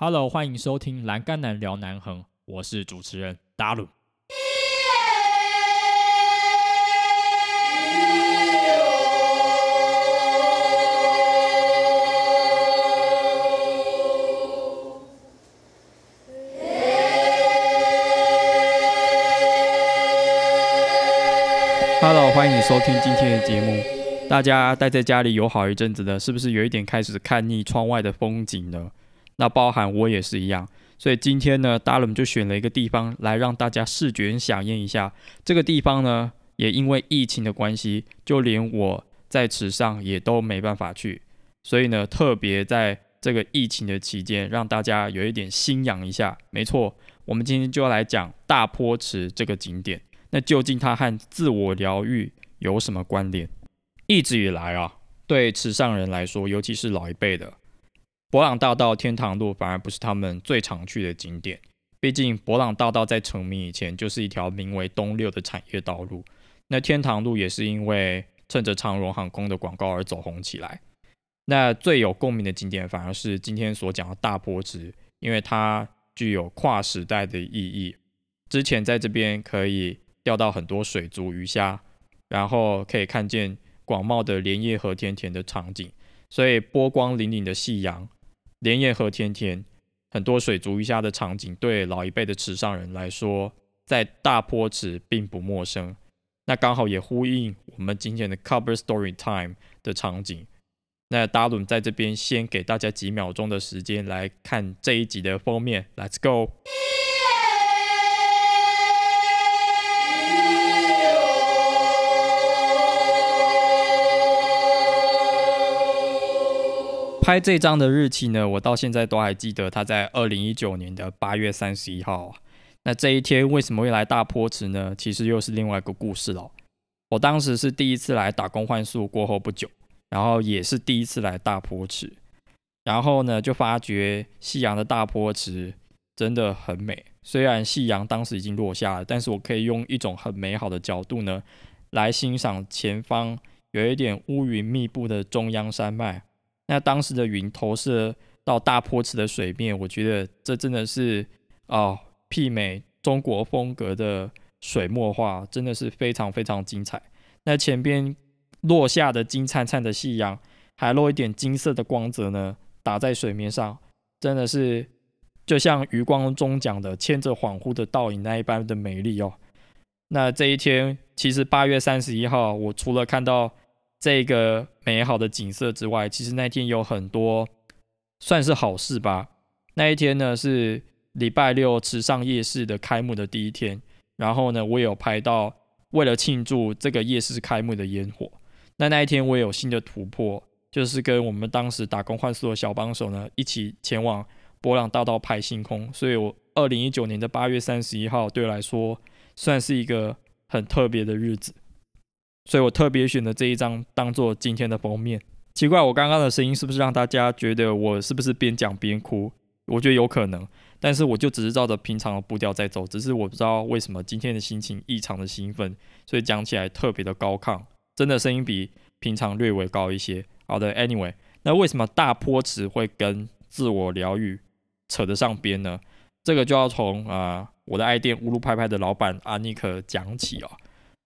Hello，欢迎收听《栏杆男聊南横》，我是主持人达鲁。Hello，欢迎你收听今天的节目。大家待在家里有好一阵子了，是不是有一点开始看腻窗外的风景了？那包含我也是一样。所以今天呢，达伦就选了一个地方来让大家视觉响应一下。这个地方呢，也因为疫情的关系，就连我在池上也都没办法去。所以呢，特别在这个疫情的期间，让大家有一点心痒一下。没错，我们今天就要来讲大坡池这个景点。那究竟它和自我疗愈有什么关联？一直以来啊，对池上人来说，尤其是老一辈的，博朗大道、天堂路反而不是他们最常去的景点。毕竟博朗大道在成名以前就是一条名为东六的产业道路，那天堂路也是因为趁着长荣航空的广告而走红起来。那最有共鸣的景点反而是今天所讲的大坡池，因为它具有跨时代的意义。之前在这边可以。钓到很多水族鱼虾，然后可以看见广袤的莲叶和田田的场景，所以波光粼粼的夕阳，莲叶何田田，很多水族鱼虾的场景，对老一辈的池上人来说，在大坡池并不陌生。那刚好也呼应我们今天的 Cover Story Time 的场景。那达伦在这边先给大家几秒钟的时间来看这一集的封面，Let's go。拍这张的日期呢，我到现在都还记得，他在二零一九年的八月三十一号。那这一天为什么会来大坡池呢？其实又是另外一个故事了。我当时是第一次来打工换宿过后不久，然后也是第一次来大坡池，然后呢就发觉夕阳的大坡池真的很美。虽然夕阳当时已经落下了，但是我可以用一种很美好的角度呢，来欣赏前方有一点乌云密布的中央山脉。那当时的云投射到大坡池的水面，我觉得这真的是哦，媲美中国风格的水墨画，真的是非常非常精彩。那前边落下的金灿灿的夕阳，还落一点金色的光泽呢，打在水面上，真的是就像余光中讲的“牵着恍惚的倒影”那一般的美丽哦。那这一天，其实八月三十一号，我除了看到。这个美好的景色之外，其实那天有很多算是好事吧。那一天呢是礼拜六池上夜市的开幕的第一天，然后呢我有拍到为了庆祝这个夜市开幕的烟火。那那一天我也有新的突破，就是跟我们当时打工换宿的小帮手呢一起前往博朗大道拍星空。所以我二零一九年的八月三十一号对我来说算是一个很特别的日子。所以我特别选的这一张当做今天的封面。奇怪，我刚刚的声音是不是让大家觉得我是不是边讲边哭？我觉得有可能，但是我就只是照着平常的步调在走，只是我不知道为什么今天的心情异常的兴奋，所以讲起来特别的高亢，真的声音比平常略微高一些。好的，Anyway，那为什么大坡池会跟自我疗愈扯得上边呢？这个就要从啊我的爱店乌鲁拍拍的老板阿尼克讲起哦。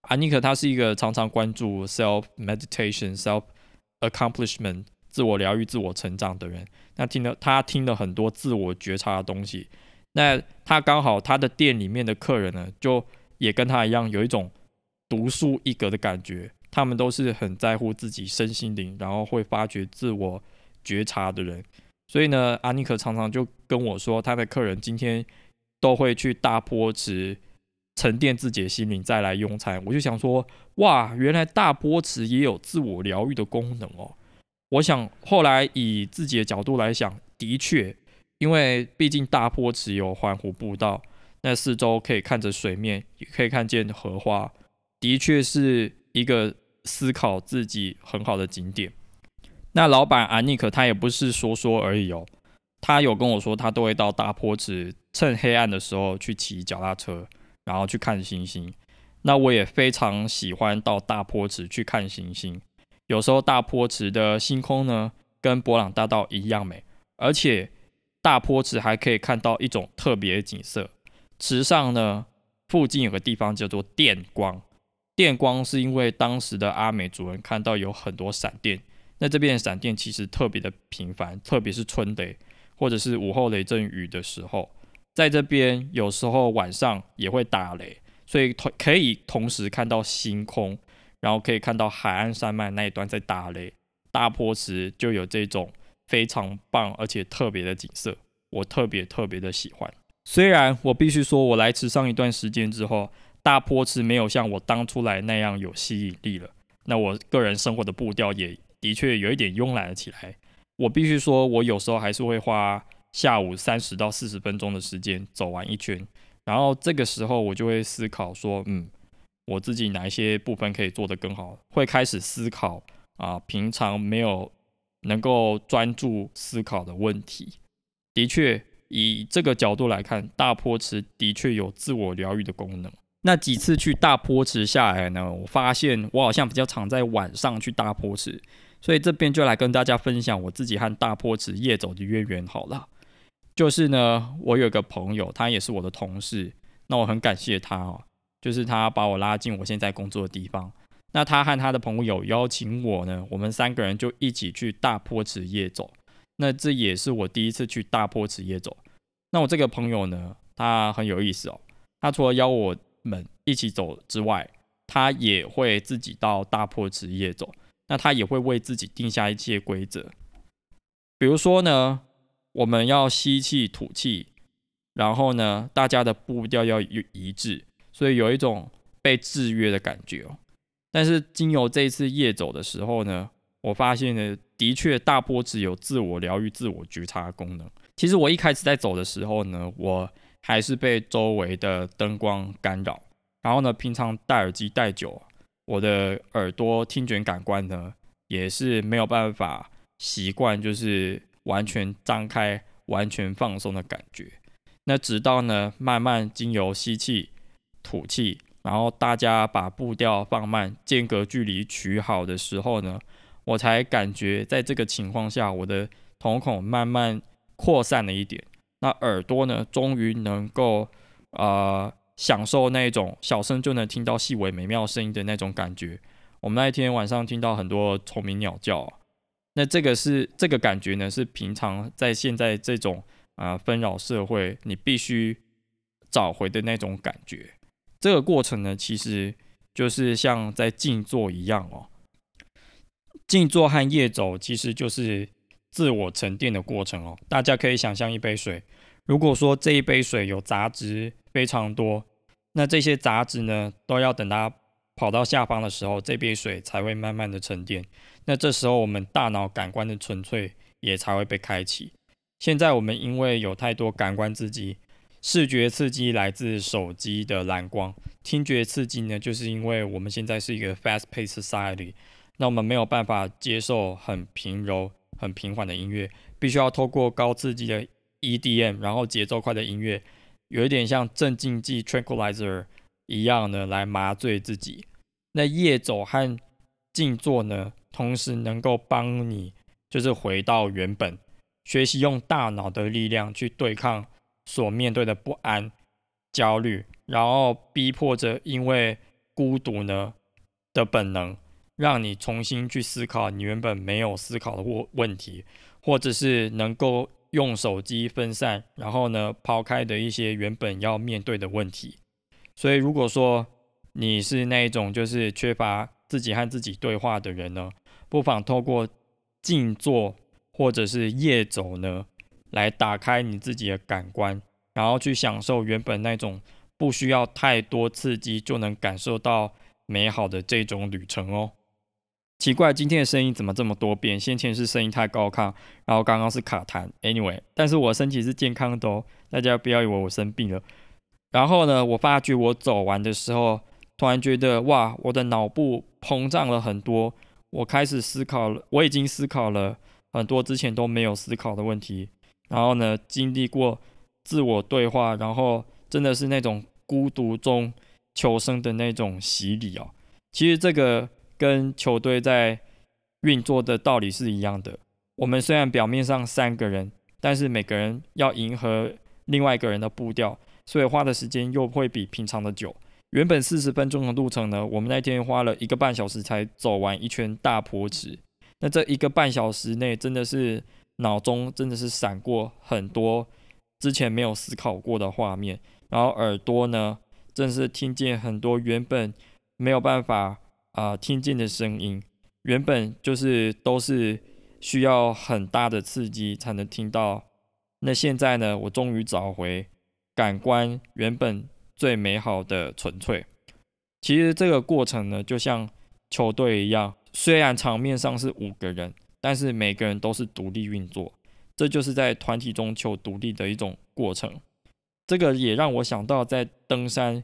阿尼克他是一个常常关注 self meditation、self accomplishment、自我疗愈、自我成长的人。那听了他听了很多自我觉察的东西。那他刚好他的店里面的客人呢，就也跟他一样有一种独树一格的感觉。他们都是很在乎自己身心灵，然后会发掘自我觉察的人。所以呢，阿尼克常常就跟我说，他的客人今天都会去大坡池。沉淀自己的心灵再来用餐，我就想说，哇，原来大波池也有自我疗愈的功能哦。我想后来以自己的角度来想，的确，因为毕竟大波池有环湖步道，那四周可以看着水面，也可以看见荷花，的确是一个思考自己很好的景点。那老板安妮可他也不是说说而已哦，他有跟我说，他都会到大坡池趁黑暗的时候去骑脚踏车。然后去看星星，那我也非常喜欢到大坡池去看星星。有时候大坡池的星空呢，跟博朗大道一样美，而且大坡池还可以看到一种特别的景色。池上呢，附近有个地方叫做电光。电光是因为当时的阿美族人看到有很多闪电，那这边的闪电其实特别的频繁，特别是春雷或者是午后雷阵雨的时候，在这边有时候晚上也会打雷，所以同可以同时看到星空，然后可以看到海岸山脉那一端在打雷，大坡池就有这种非常棒而且特别的景色，我特别特别的喜欢。虽然我必须说，我来池上一段时间之后。大坡池没有像我当初来那样有吸引力了，那我个人生活的步调也的确有一点慵懒了起来。我必须说，我有时候还是会花下午三十到四十分钟的时间走完一圈，然后这个时候我就会思考说，嗯，我自己哪一些部分可以做得更好，会开始思考啊，平常没有能够专注思考的问题。的确，以这个角度来看，大坡池的确有自我疗愈的功能。那几次去大坡池下来呢，我发现我好像比较常在晚上去大坡池，所以这边就来跟大家分享我自己和大坡池夜走的渊源好了。就是呢，我有个朋友，他也是我的同事，那我很感谢他哦，就是他把我拉进我现在工作的地方。那他和他的朋友邀请我呢，我们三个人就一起去大坡池夜走。那这也是我第一次去大坡池夜走。那我这个朋友呢，他很有意思哦，他除了邀我。们一起走之外，他也会自己到大坡池夜走。那他也会为自己定下一些规则，比如说呢，我们要吸气吐气，然后呢，大家的步调要一致，所以有一种被制约的感觉哦。但是经由这一次夜走的时候呢，我发现呢，的确大坡只有自我疗愈、自我觉察功能。其实我一开始在走的时候呢，我还是被周围的灯光干扰，然后呢，平常戴耳机戴久，我的耳朵听觉感官呢也是没有办法习惯，就是完全张开、完全放松的感觉。那直到呢，慢慢经由吸气、吐气，然后大家把步调放慢，间隔距离取好的时候呢，我才感觉在这个情况下，我的瞳孔慢慢扩散了一点。那耳朵呢，终于能够呃享受那种小声就能听到细微美妙声音的那种感觉。我们那一天晚上听到很多虫鸣鸟叫，那这个是这个感觉呢，是平常在现在这种啊纷扰社会你必须找回的那种感觉。这个过程呢，其实就是像在静坐一样哦。静坐和夜走其实就是自我沉淀的过程哦。大家可以想象一杯水。如果说这一杯水有杂质非常多，那这些杂质呢，都要等它跑到下方的时候，这杯水才会慢慢的沉淀。那这时候我们大脑感官的纯粹也才会被开启。现在我们因为有太多感官刺激，视觉刺激来自手机的蓝光，听觉刺激呢，就是因为我们现在是一个 fast-paced society，那我们没有办法接受很平柔、很平缓的音乐，必须要透过高刺激的。EDM，然后节奏快的音乐，有一点像镇静剂 （tranquilizer） 一样呢，来麻醉自己。那夜走和静坐呢，同时能够帮你，就是回到原本，学习用大脑的力量去对抗所面对的不安、焦虑，然后逼迫着因为孤独呢的本能，让你重新去思考你原本没有思考的问问题，或者是能够。用手机分散，然后呢，抛开的一些原本要面对的问题。所以，如果说你是那一种就是缺乏自己和自己对话的人呢，不妨透过静坐或者是夜走呢，来打开你自己的感官，然后去享受原本那种不需要太多刺激就能感受到美好的这种旅程哦。奇怪，今天的声音怎么这么多变？先前是声音太高亢，然后刚刚是卡痰。Anyway，但是我身体是健康的哦，大家不要以为我生病了。然后呢，我发觉我走完的时候，突然觉得哇，我的脑部膨胀了很多。我开始思考了，我已经思考了很多之前都没有思考的问题。然后呢，经历过自我对话，然后真的是那种孤独中求生的那种洗礼哦。其实这个。跟球队在运作的道理是一样的。我们虽然表面上三个人，但是每个人要迎合另外一个人的步调，所以花的时间又会比平常的久。原本四十分钟的路程呢，我们那天花了一个半小时才走完一圈大坡池。那这一个半小时内，真的是脑中真的是闪过很多之前没有思考过的画面，然后耳朵呢，正是听见很多原本没有办法啊听见的声音，原本就是都是需要很大的刺激才能听到。那现在呢，我终于找回感官原本。最美好的纯粹，其实这个过程呢，就像球队一样，虽然场面上是五个人，但是每个人都是独立运作，这就是在团体中求独立的一种过程。这个也让我想到，在登山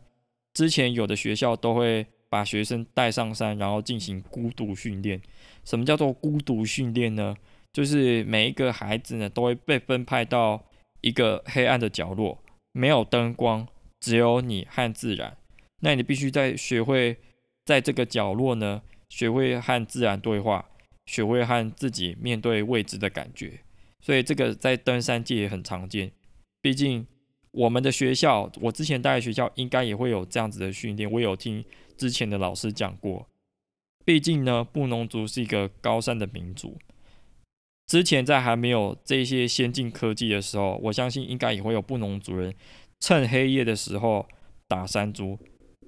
之前，有的学校都会把学生带上山，然后进行孤独训练。什么叫做孤独训练呢？就是每一个孩子呢，都会被分派到一个黑暗的角落，没有灯光。只有你和自然，那你必须在学会在这个角落呢，学会和自然对话，学会和自己面对未知的感觉。所以这个在登山界也很常见。毕竟我们的学校，我之前待的学校应该也会有这样子的训练。我有听之前的老师讲过。毕竟呢，布农族是一个高山的民族。之前在还没有这些先进科技的时候，我相信应该也会有布农族人。趁黑夜的时候打山猪，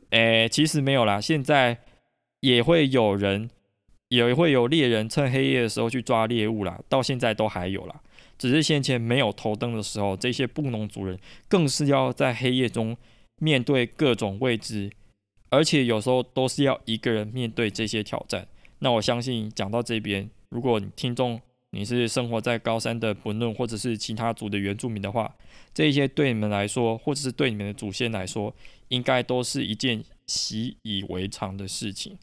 诶，其实没有啦。现在也会有人，也会有猎人趁黑夜的时候去抓猎物啦。到现在都还有啦，只是先前没有头灯的时候，这些布农族人更是要在黑夜中面对各种未知，而且有时候都是要一个人面对这些挑战。那我相信讲到这边，如果你听众，你是生活在高山的本论，或者是其他族的原住民的话，这些对你们来说，或者是对你们的祖先来说，应该都是一件习以为常的事情。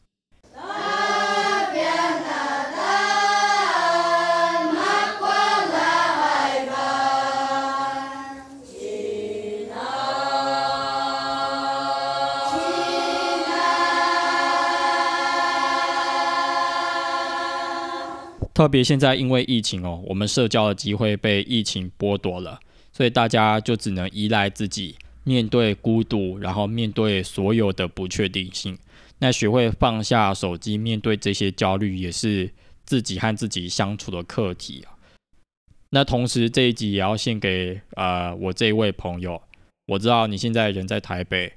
特别现在因为疫情哦，我们社交的机会被疫情剥夺了，所以大家就只能依赖自己面对孤独，然后面对所有的不确定性。那学会放下手机，面对这些焦虑，也是自己和自己相处的课题啊。那同时这一集也要献给呃我这位朋友，我知道你现在人在台北，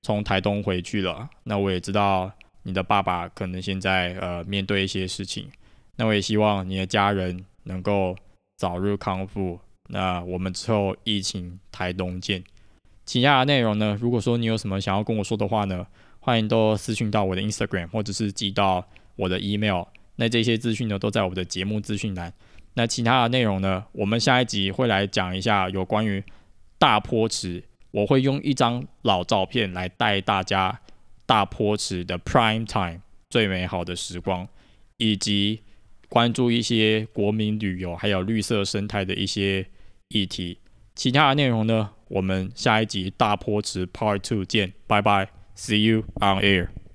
从台东回去了。那我也知道你的爸爸可能现在呃面对一些事情。那我也希望你的家人能够早日康复。那我们之后疫情台东见。其他的内容呢？如果说你有什么想要跟我说的话呢，欢迎都私讯到我的 Instagram，或者是寄到我的 email。那这些资讯呢，都在我的节目资讯栏。那其他的内容呢，我们下一集会来讲一下有关于大坡池。我会用一张老照片来带大家大坡池的 prime time 最美好的时光，以及。关注一些国民旅游还有绿色生态的一些议题，其他的内容呢，我们下一集大坡池 Part Two 见，拜拜，See you on air。